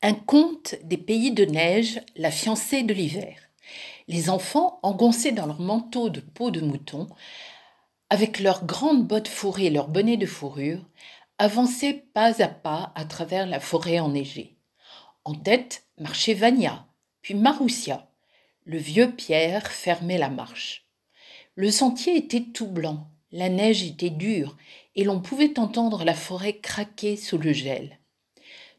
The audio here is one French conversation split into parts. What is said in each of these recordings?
Un conte des pays de neige, la fiancée de l'hiver. Les enfants, engoncés dans leurs manteaux de peau de mouton, avec leurs grandes bottes fourrées et leurs bonnets de fourrure, avançaient pas à pas à travers la forêt enneigée. En tête marchait Vania, puis Maroussia. Le vieux Pierre fermait la marche. Le sentier était tout blanc, la neige était dure, et l'on pouvait entendre la forêt craquer sous le gel.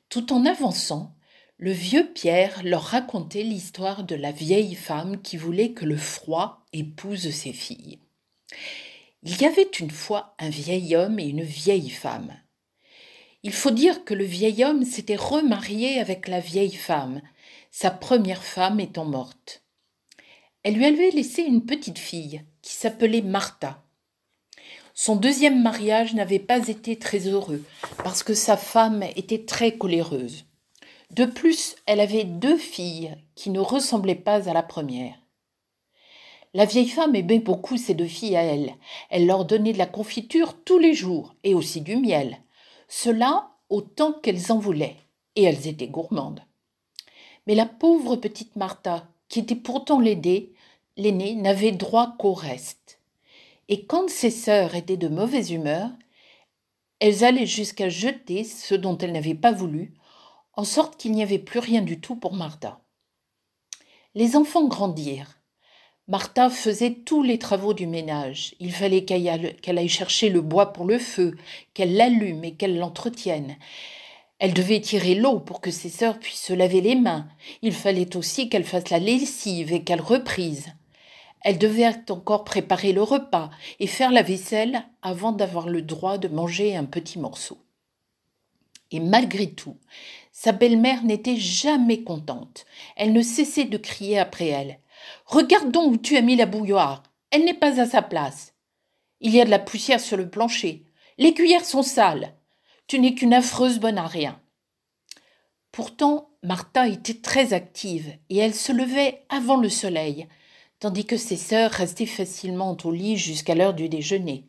Tout en avançant, le vieux Pierre leur racontait l'histoire de la vieille femme qui voulait que le froid épouse ses filles. Il y avait une fois un vieil homme et une vieille femme. Il faut dire que le vieil homme s'était remarié avec la vieille femme, sa première femme étant morte. Elle lui avait laissé une petite fille qui s'appelait Martha. Son deuxième mariage n'avait pas été très heureux parce que sa femme était très coléreuse. De plus, elle avait deux filles qui ne ressemblaient pas à la première. La vieille femme aimait beaucoup ses deux filles à elle. Elle leur donnait de la confiture tous les jours et aussi du miel. Cela autant qu'elles en voulaient, et elles étaient gourmandes. Mais la pauvre petite Martha, qui était pourtant l'aînée, l'aînée n'avait droit qu'au reste et quand ses sœurs étaient de mauvaise humeur, elles allaient jusqu'à jeter ce dont elles n'avaient pas voulu, en sorte qu'il n'y avait plus rien du tout pour Martha. Les enfants grandirent. Martha faisait tous les travaux du ménage. Il fallait qu'elle aille chercher le bois pour le feu, qu'elle l'allume et qu'elle l'entretienne. Elle devait tirer l'eau pour que ses sœurs puissent se laver les mains. Il fallait aussi qu'elle fasse la lessive et qu'elle reprise. Elle devait encore préparer le repas et faire la vaisselle avant d'avoir le droit de manger un petit morceau. Et malgré tout, sa belle-mère n'était jamais contente. Elle ne cessait de crier après elle. Regarde donc où tu as mis la bouilloire. Elle n'est pas à sa place. Il y a de la poussière sur le plancher. Les cuillères sont sales. Tu n'es qu'une affreuse bonne à rien. Pourtant, Martha était très active et elle se levait avant le soleil tandis que ses sœurs restaient facilement au lit jusqu'à l'heure du déjeuner.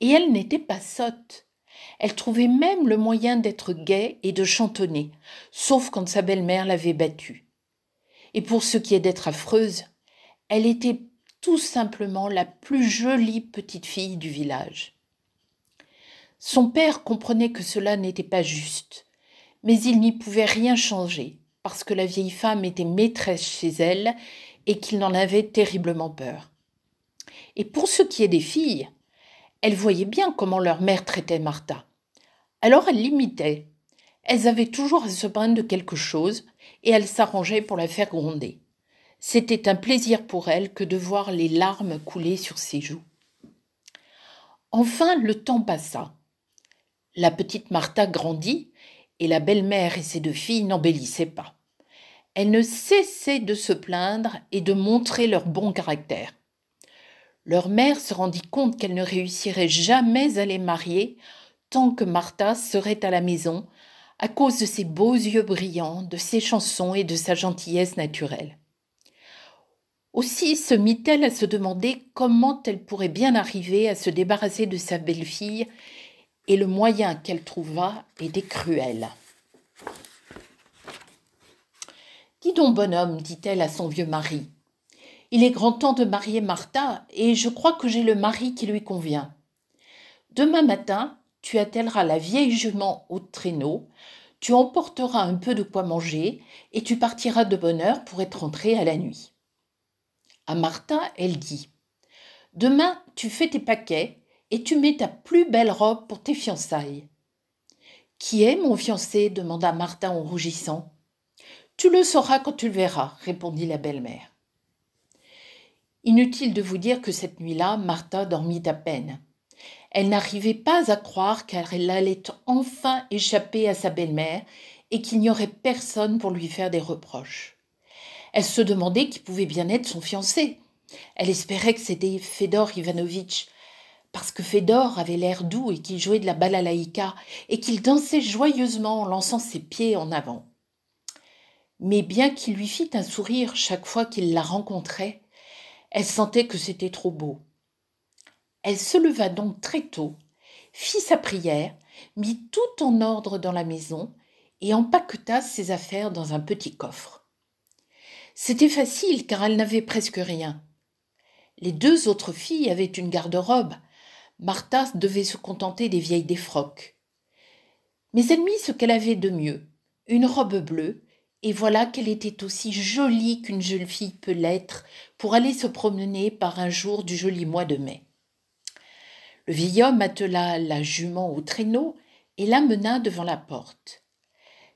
Et elle n'était pas sotte. Elle trouvait même le moyen d'être gaie et de chantonner, sauf quand sa belle-mère l'avait battue. Et pour ce qui est d'être affreuse, elle était tout simplement la plus jolie petite fille du village. Son père comprenait que cela n'était pas juste, mais il n'y pouvait rien changer, parce que la vieille femme était maîtresse chez elle et qu'il en avait terriblement peur. Et pour ce qui est des filles, elles voyaient bien comment leur mère traitait Martha. Alors elles l'imitaient. Elles avaient toujours à se plaindre de quelque chose, et elles s'arrangeaient pour la faire gronder. C'était un plaisir pour elles que de voir les larmes couler sur ses joues. Enfin le temps passa. La petite Martha grandit, et la belle-mère et ses deux filles n'embellissaient pas. Elles ne cessaient de se plaindre et de montrer leur bon caractère. Leur mère se rendit compte qu'elle ne réussirait jamais à les marier tant que Martha serait à la maison, à cause de ses beaux yeux brillants, de ses chansons et de sa gentillesse naturelle. Aussi se mit-elle à se demander comment elle pourrait bien arriver à se débarrasser de sa belle-fille, et le moyen qu'elle trouva était cruel. Dis donc, bonhomme, dit-elle à son vieux mari. Il est grand temps de marier Martha, et je crois que j'ai le mari qui lui convient. Demain matin, tu attelleras la vieille jument au traîneau, tu emporteras un peu de quoi manger, et tu partiras de bonne heure pour être rentrée à la nuit. À Martha, elle dit Demain, tu fais tes paquets, et tu mets ta plus belle robe pour tes fiançailles. Qui est mon fiancé? demanda Martha en rougissant. Tu le sauras quand tu le verras, répondit la belle-mère. Inutile de vous dire que cette nuit-là, Martha dormit à peine. Elle n'arrivait pas à croire qu'elle allait enfin échapper à sa belle-mère et qu'il n'y aurait personne pour lui faire des reproches. Elle se demandait qui pouvait bien être son fiancé. Elle espérait que c'était Fedor Ivanovitch, parce que Fedor avait l'air doux et qu'il jouait de la balalaïka et qu'il dansait joyeusement en lançant ses pieds en avant mais bien qu'il lui fît un sourire chaque fois qu'il la rencontrait, elle sentait que c'était trop beau. Elle se leva donc très tôt, fit sa prière, mit tout en ordre dans la maison, et empaqueta ses affaires dans un petit coffre. C'était facile car elle n'avait presque rien. Les deux autres filles avaient une garde-robe. Martha devait se contenter des vieilles défroques. Mais elle mit ce qu'elle avait de mieux, une robe bleue, et voilà qu'elle était aussi jolie qu'une jeune fille peut l'être pour aller se promener par un jour du joli mois de mai. Le vieil homme attela la jument au traîneau et l'amena devant la porte.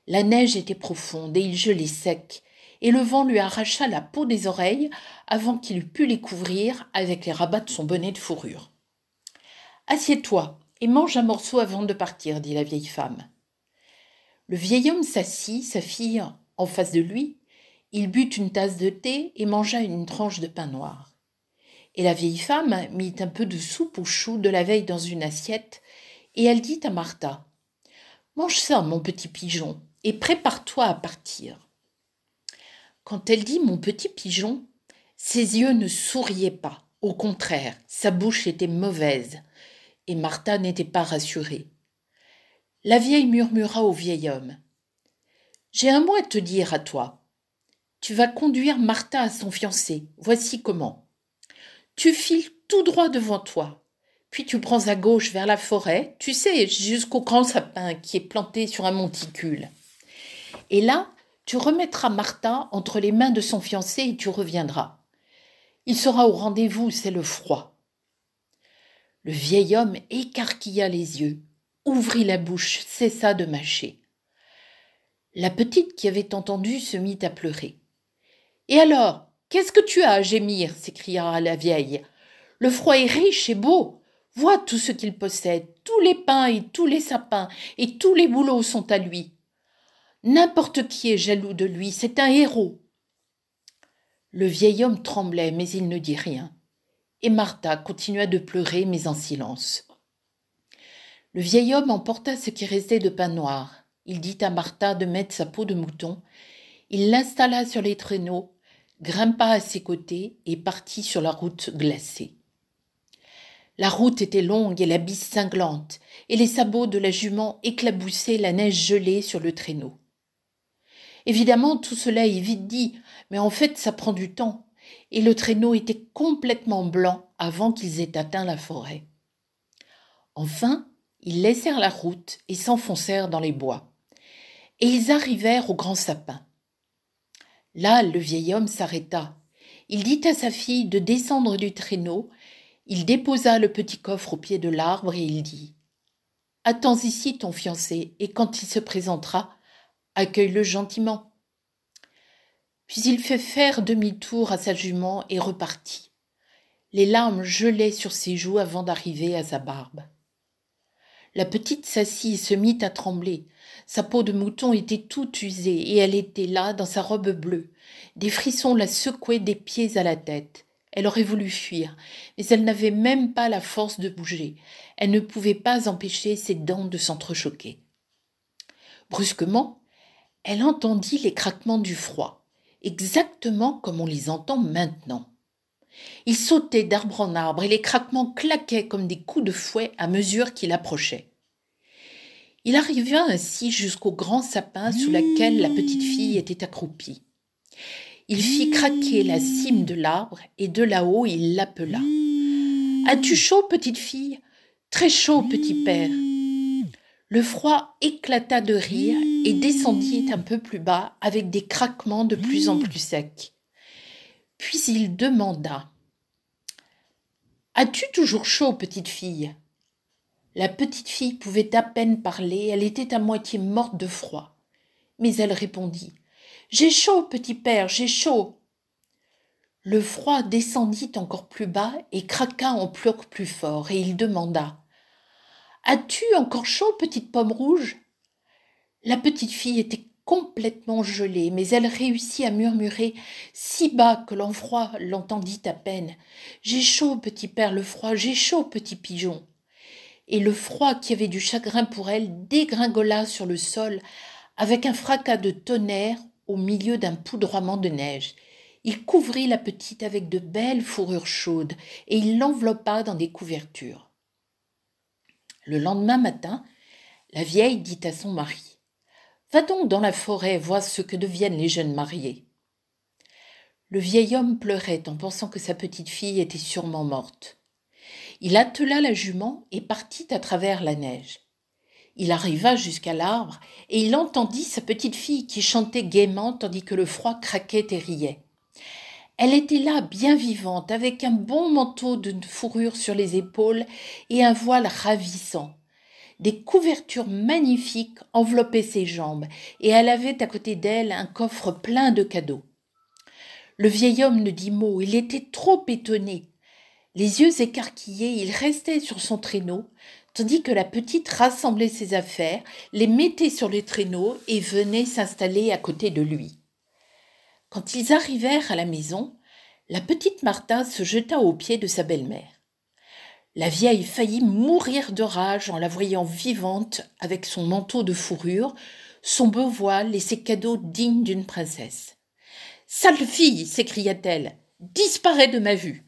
La neige était profonde et il gelait sec, et le vent lui arracha la peau des oreilles avant qu'il eût pu les couvrir avec les rabats de son bonnet de fourrure. Assieds-toi et mange un morceau avant de partir, dit la vieille femme. Le vieil homme s'assit, sa fille face de lui, il but une tasse de thé et mangea une tranche de pain noir. Et la vieille femme mit un peu de soupe aux choux de la veille dans une assiette, et elle dit à Martha Mange ça, mon petit pigeon, et prépare-toi à partir. Quand elle dit mon petit pigeon, ses yeux ne souriaient pas. Au contraire, sa bouche était mauvaise, et Martha n'était pas rassurée. La vieille murmura au vieil homme. J'ai un mot à te dire à toi. Tu vas conduire Martha à son fiancé. Voici comment. Tu files tout droit devant toi. Puis tu prends à gauche vers la forêt, tu sais, jusqu'au grand sapin qui est planté sur un monticule. Et là, tu remettras Martha entre les mains de son fiancé et tu reviendras. Il sera au rendez-vous, c'est le froid. Le vieil homme écarquilla les yeux, ouvrit la bouche, cessa de mâcher. La petite qui avait entendu se mit à pleurer. Et alors, qu'est-ce que tu as à gémir? s'écria la vieille. Le froid est riche et beau. Vois tout ce qu'il possède. Tous les pins et tous les sapins et tous les bouleaux sont à lui. N'importe qui est jaloux de lui, c'est un héros. Le vieil homme tremblait, mais il ne dit rien. Et Martha continua de pleurer, mais en silence. Le vieil homme emporta ce qui restait de pain noir. Il dit à Martha de mettre sa peau de mouton. Il l'installa sur les traîneaux, grimpa à ses côtés et partit sur la route glacée. La route était longue et la bise cinglante, et les sabots de la jument éclaboussaient la neige gelée sur le traîneau. Évidemment, tout cela est vite dit, mais en fait, ça prend du temps. Et le traîneau était complètement blanc avant qu'ils aient atteint la forêt. Enfin, ils laissèrent la route et s'enfoncèrent dans les bois. Et ils arrivèrent au grand sapin. Là, le vieil homme s'arrêta. Il dit à sa fille de descendre du traîneau. Il déposa le petit coffre au pied de l'arbre et il dit Attends ici ton fiancé, et quand il se présentera, accueille-le gentiment. Puis il fait faire demi-tour à sa jument et repartit. Les larmes gelaient sur ses joues avant d'arriver à sa barbe. La petite s'assit et se mit à trembler. Sa peau de mouton était toute usée et elle était là dans sa robe bleue. Des frissons la secouaient des pieds à la tête. Elle aurait voulu fuir, mais elle n'avait même pas la force de bouger. Elle ne pouvait pas empêcher ses dents de s'entrechoquer. Brusquement, elle entendit les craquements du froid, exactement comme on les entend maintenant. Il sautait d'arbre en arbre et les craquements claquaient comme des coups de fouet à mesure qu'il approchait. Il arriva ainsi jusqu'au grand sapin sous lequel la petite fille était accroupie. Il fit craquer la cime de l'arbre et de là-haut il l'appela. As-tu chaud, petite fille? Très chaud, petit père. Le froid éclata de rire et descendit un peu plus bas avec des craquements de plus en plus secs. Puis il demanda As-tu toujours chaud, petite fille? La petite fille pouvait à peine parler, elle était à moitié morte de froid. Mais elle répondit J'ai chaud, petit père, j'ai chaud. Le froid descendit encore plus bas et craqua en pleurs plus fort, et il demanda As-tu encore chaud, petite pomme rouge? La petite fille était complètement gelée, mais elle réussit à murmurer si bas que l'enfroid l'entendit à peine. J'ai chaud, petit père le froid, j'ai chaud, petit pigeon. Et le froid, qui avait du chagrin pour elle, dégringola sur le sol avec un fracas de tonnerre au milieu d'un poudroiement de neige. Il couvrit la petite avec de belles fourrures chaudes et il l'enveloppa dans des couvertures. Le lendemain matin, la vieille dit à son mari Va donc dans la forêt voir ce que deviennent les jeunes mariés? Le vieil homme pleurait en pensant que sa petite fille était sûrement morte. Il attela la jument et partit à travers la neige. Il arriva jusqu'à l'arbre et il entendit sa petite fille qui chantait gaiement tandis que le froid craquait et riait. Elle était là, bien vivante, avec un bon manteau de fourrure sur les épaules et un voile ravissant. Des couvertures magnifiques enveloppaient ses jambes, et elle avait à côté d'elle un coffre plein de cadeaux. Le vieil homme ne dit mot, il était trop étonné. Les yeux écarquillés, il restait sur son traîneau, tandis que la petite rassemblait ses affaires, les mettait sur le traîneau et venait s'installer à côté de lui. Quand ils arrivèrent à la maison, la petite Martha se jeta aux pieds de sa belle-mère. La vieille faillit mourir de rage en la voyant vivante avec son manteau de fourrure, son beau voile et ses cadeaux dignes d'une princesse. Sale fille s'écria-t-elle, disparais de ma vue.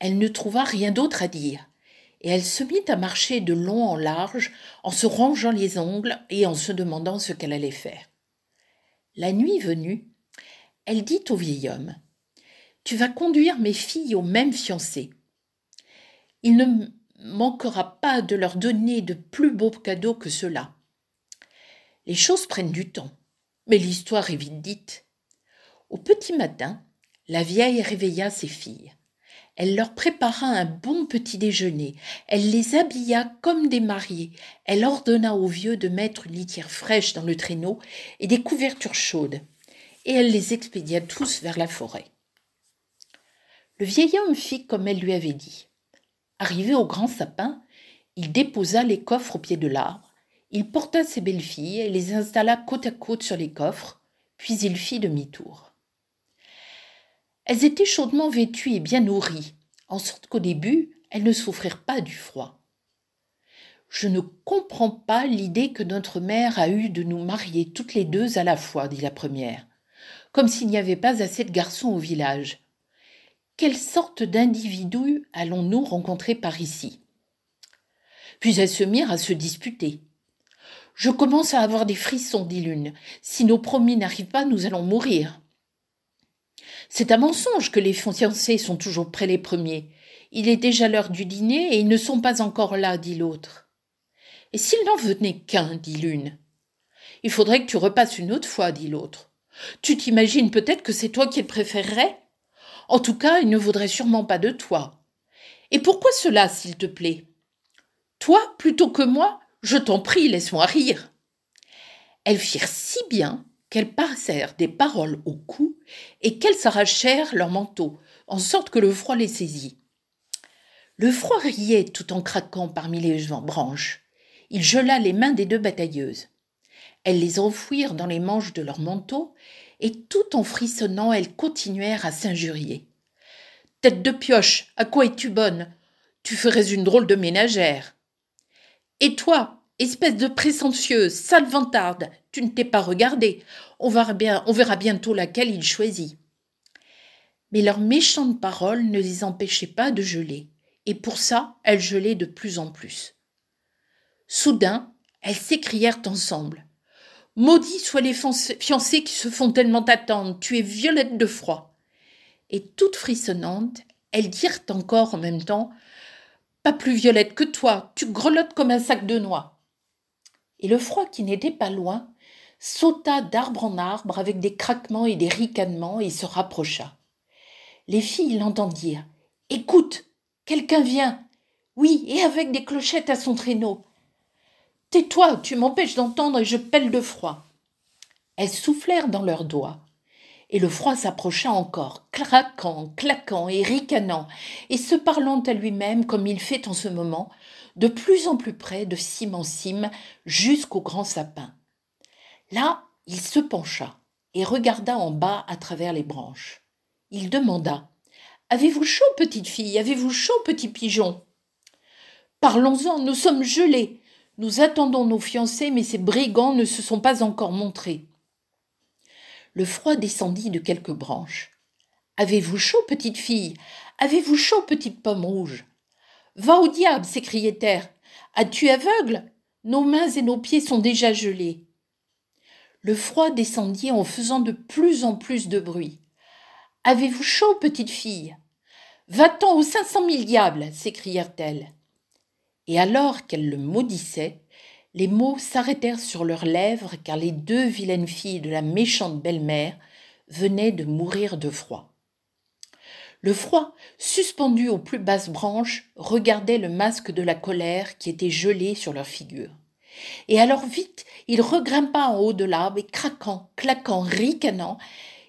Elle ne trouva rien d'autre à dire, et elle se mit à marcher de long en large, en se rangeant les ongles et en se demandant ce qu'elle allait faire. La nuit venue, elle dit au vieil homme Tu vas conduire mes filles au même fiancé. Il ne manquera pas de leur donner de plus beaux cadeaux que cela. Les choses prennent du temps, mais l'histoire est vite dite. Au petit matin, la vieille réveilla ses filles. Elle leur prépara un bon petit déjeuner, elle les habilla comme des mariés, elle ordonna aux vieux de mettre une litière fraîche dans le traîneau et des couvertures chaudes, et elle les expédia tous vers la forêt. Le vieil homme fit comme elle lui avait dit. Arrivé au grand sapin, il déposa les coffres au pied de l'arbre, il porta ses belles filles et les installa côte à côte sur les coffres, puis il fit demi-tour. Elles étaient chaudement vêtues et bien nourries, en sorte qu'au début, elles ne souffrirent pas du froid. Je ne comprends pas l'idée que notre mère a eue de nous marier toutes les deux à la fois, dit la première, comme s'il n'y avait pas assez de garçons au village. Quelle sorte d'individus allons-nous rencontrer par ici? Puis elles se mirent à se disputer. Je commence à avoir des frissons, dit l'une. Si nos promis n'arrivent pas, nous allons mourir. C'est un mensonge que les fiancés sont toujours près les premiers. Il est déjà l'heure du dîner et ils ne sont pas encore là, dit l'autre. Et s'il n'en venait qu'un, dit l'une. Il faudrait que tu repasses une autre fois, dit l'autre. Tu t'imagines peut-être que c'est toi qu'il préférerait En tout cas, il ne voudrait sûrement pas de toi. Et pourquoi cela, s'il te plaît? Toi plutôt que moi Je t'en prie, laisse-moi rire. Elles firent si bien qu'elles passèrent des paroles au cou et qu'elles s'arrachèrent leurs manteaux, en sorte que le froid les saisit. Le froid riait tout en craquant parmi les branches. Il gela les mains des deux batailleuses. Elles les enfouirent dans les manches de leurs manteaux, et tout en frissonnant, elles continuèrent à s'injurier. Tête de pioche, à quoi es-tu bonne? Tu ferais une drôle de ménagère. Et toi, Espèce de présomptueuse, sale vantarde, tu ne t'es pas regardée. On verra, bien, on verra bientôt laquelle il choisit. Mais leurs méchantes paroles ne les empêchaient pas de geler, et pour ça, elles gelaient de plus en plus. Soudain, elles s'écrièrent ensemble. Maudits soient les fiancés qui se font tellement attendre, tu es violette de froid. Et toutes frissonnantes, elles dirent encore en même temps Pas plus violette que toi, tu grelottes comme un sac de noix et le froid qui n'était pas loin sauta d'arbre en arbre avec des craquements et des ricanements et se rapprocha. Les filles l'entendirent. Écoute, quelqu'un vient. Oui, et avec des clochettes à son traîneau. Tais-toi, tu m'empêches d'entendre et je pèle de froid. Elles soufflèrent dans leurs doigts. Et le froid s'approcha encore, craquant, claquant et ricanant, et se parlant à lui-même comme il fait en ce moment, de plus en plus près de cime en cime jusqu'au grand sapin. Là, il se pencha et regarda en bas à travers les branches. Il demanda Avez-vous chaud, petite fille? Avez-vous chaud, petit pigeon? Parlons-en, nous sommes gelés. Nous attendons nos fiancés, mais ces brigands ne se sont pas encore montrés. Le froid descendit de quelques branches. Avez-vous chaud, petite fille? Avez-vous chaud, petite pomme rouge? Va au diable s'écriait-elle. As-tu aveugle? Nos mains et nos pieds sont déjà gelés. Le froid descendit en faisant de plus en plus de bruit. Avez-vous chaud, petite fille? Va-t'en aux cinq cent mille diables s'écrièrent-elles. Et alors qu'elles le maudissaient, les mots s'arrêtèrent sur leurs lèvres car les deux vilaines filles de la méchante belle-mère venaient de mourir de froid. Le froid, suspendu aux plus basses branches, regardait le masque de la colère qui était gelé sur leurs figures. Et alors vite, il regrimpa en haut de l'arbre et craquant, claquant, ricanant,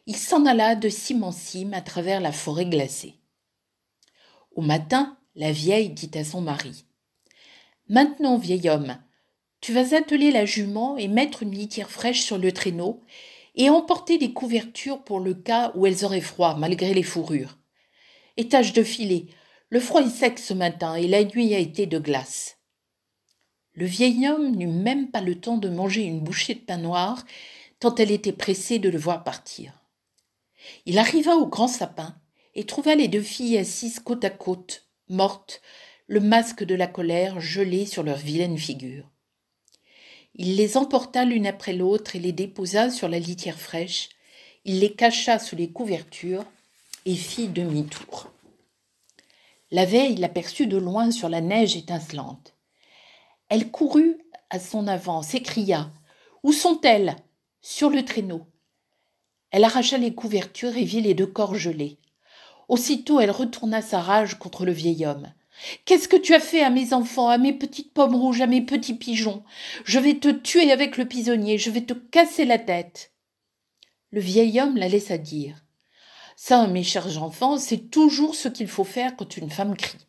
il s'en alla de cime en cime à travers la forêt glacée. Au matin, la vieille dit à son mari Maintenant, vieil homme, tu vas atteler la jument et mettre une litière fraîche sur le traîneau et emporter des couvertures pour le cas où elles auraient froid malgré les fourrures. Et tâche de filer. Le froid est sec ce matin et la nuit a été de glace. Le vieil homme n'eut même pas le temps de manger une bouchée de pain noir, tant elle était pressée de le voir partir. Il arriva au grand sapin et trouva les deux filles assises côte à côte, mortes, le masque de la colère gelé sur leurs vilaines figures. Il les emporta l'une après l'autre et les déposa sur la litière fraîche. Il les cacha sous les couvertures et fit demi-tour. La veille l'aperçut de loin sur la neige étincelante. Elle courut à son avant, s'écria Où sont-elles? Sur le traîneau. Elle arracha les couvertures et vit les deux corps gelés. Aussitôt elle retourna sa rage contre le vieil homme. Qu'est-ce que tu as fait à mes enfants, à mes petites pommes rouges, à mes petits pigeons? Je vais te tuer avec le pisonnier, je vais te casser la tête. Le vieil homme la laissa dire. Ça, mes chers enfants, c'est toujours ce qu'il faut faire quand une femme crie.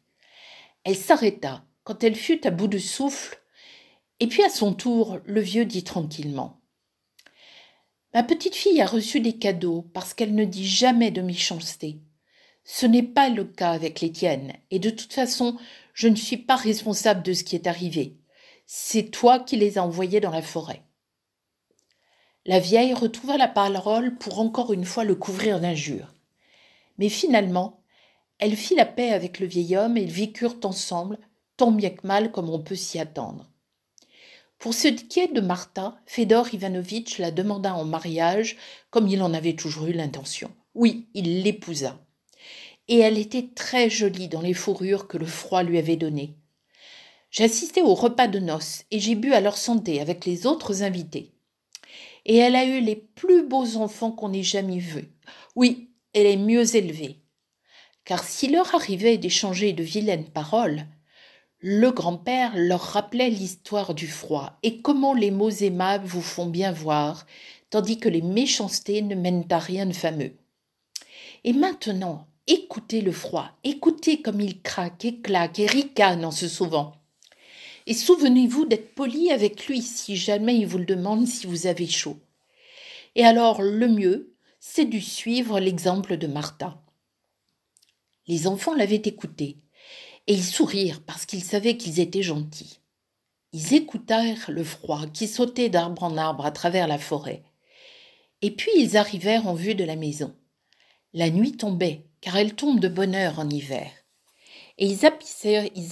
Elle s'arrêta quand elle fut à bout de souffle, et puis à son tour, le vieux dit tranquillement. Ma petite fille a reçu des cadeaux parce qu'elle ne dit jamais de méchanceté. Ce n'est pas le cas avec les tiennes, et de toute façon, je ne suis pas responsable de ce qui est arrivé. C'est toi qui les as envoyés dans la forêt. La vieille retrouva la parole pour encore une fois le couvrir d'injures. Mais finalement, elle fit la paix avec le vieil homme et ils vécurent ensemble, tant bien que mal comme on peut s'y attendre. Pour ce qui est de Martha, Fedor Ivanovitch la demanda en mariage, comme il en avait toujours eu l'intention. Oui, il l'épousa et elle était très jolie dans les fourrures que le froid lui avait données. J'assistais au repas de noces et j'ai bu à leur santé avec les autres invités. Et elle a eu les plus beaux enfants qu'on ait jamais vus. Oui, elle est mieux élevée. Car s'il leur arrivait d'échanger de vilaines paroles, le grand-père leur rappelait l'histoire du froid et comment les mots aimables vous font bien voir, tandis que les méchancetés ne mènent à rien de fameux. Et maintenant, Écoutez le froid, écoutez comme il craque et claque et ricane en se sauvant. Et souvenez-vous d'être poli avec lui si jamais il vous le demande si vous avez chaud. Et alors le mieux, c'est de suivre l'exemple de Martha. Les enfants l'avaient écouté, et ils sourirent parce qu'ils savaient qu'ils étaient gentils. Ils écoutèrent le froid qui sautait d'arbre en arbre à travers la forêt. Et puis ils arrivèrent en vue de la maison. La nuit tombait, car elle tombe de bonne heure en hiver. Et ils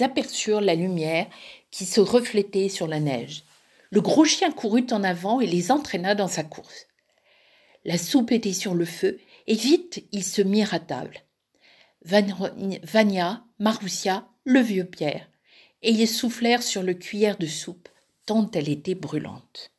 aperçurent, la lumière qui se reflétait sur la neige. Le gros chien courut en avant et les entraîna dans sa course. La soupe était sur le feu, et vite ils se mirent à table. Vania, Maroussia, le vieux Pierre, et ils soufflèrent sur le cuillère de soupe, tant elle était brûlante.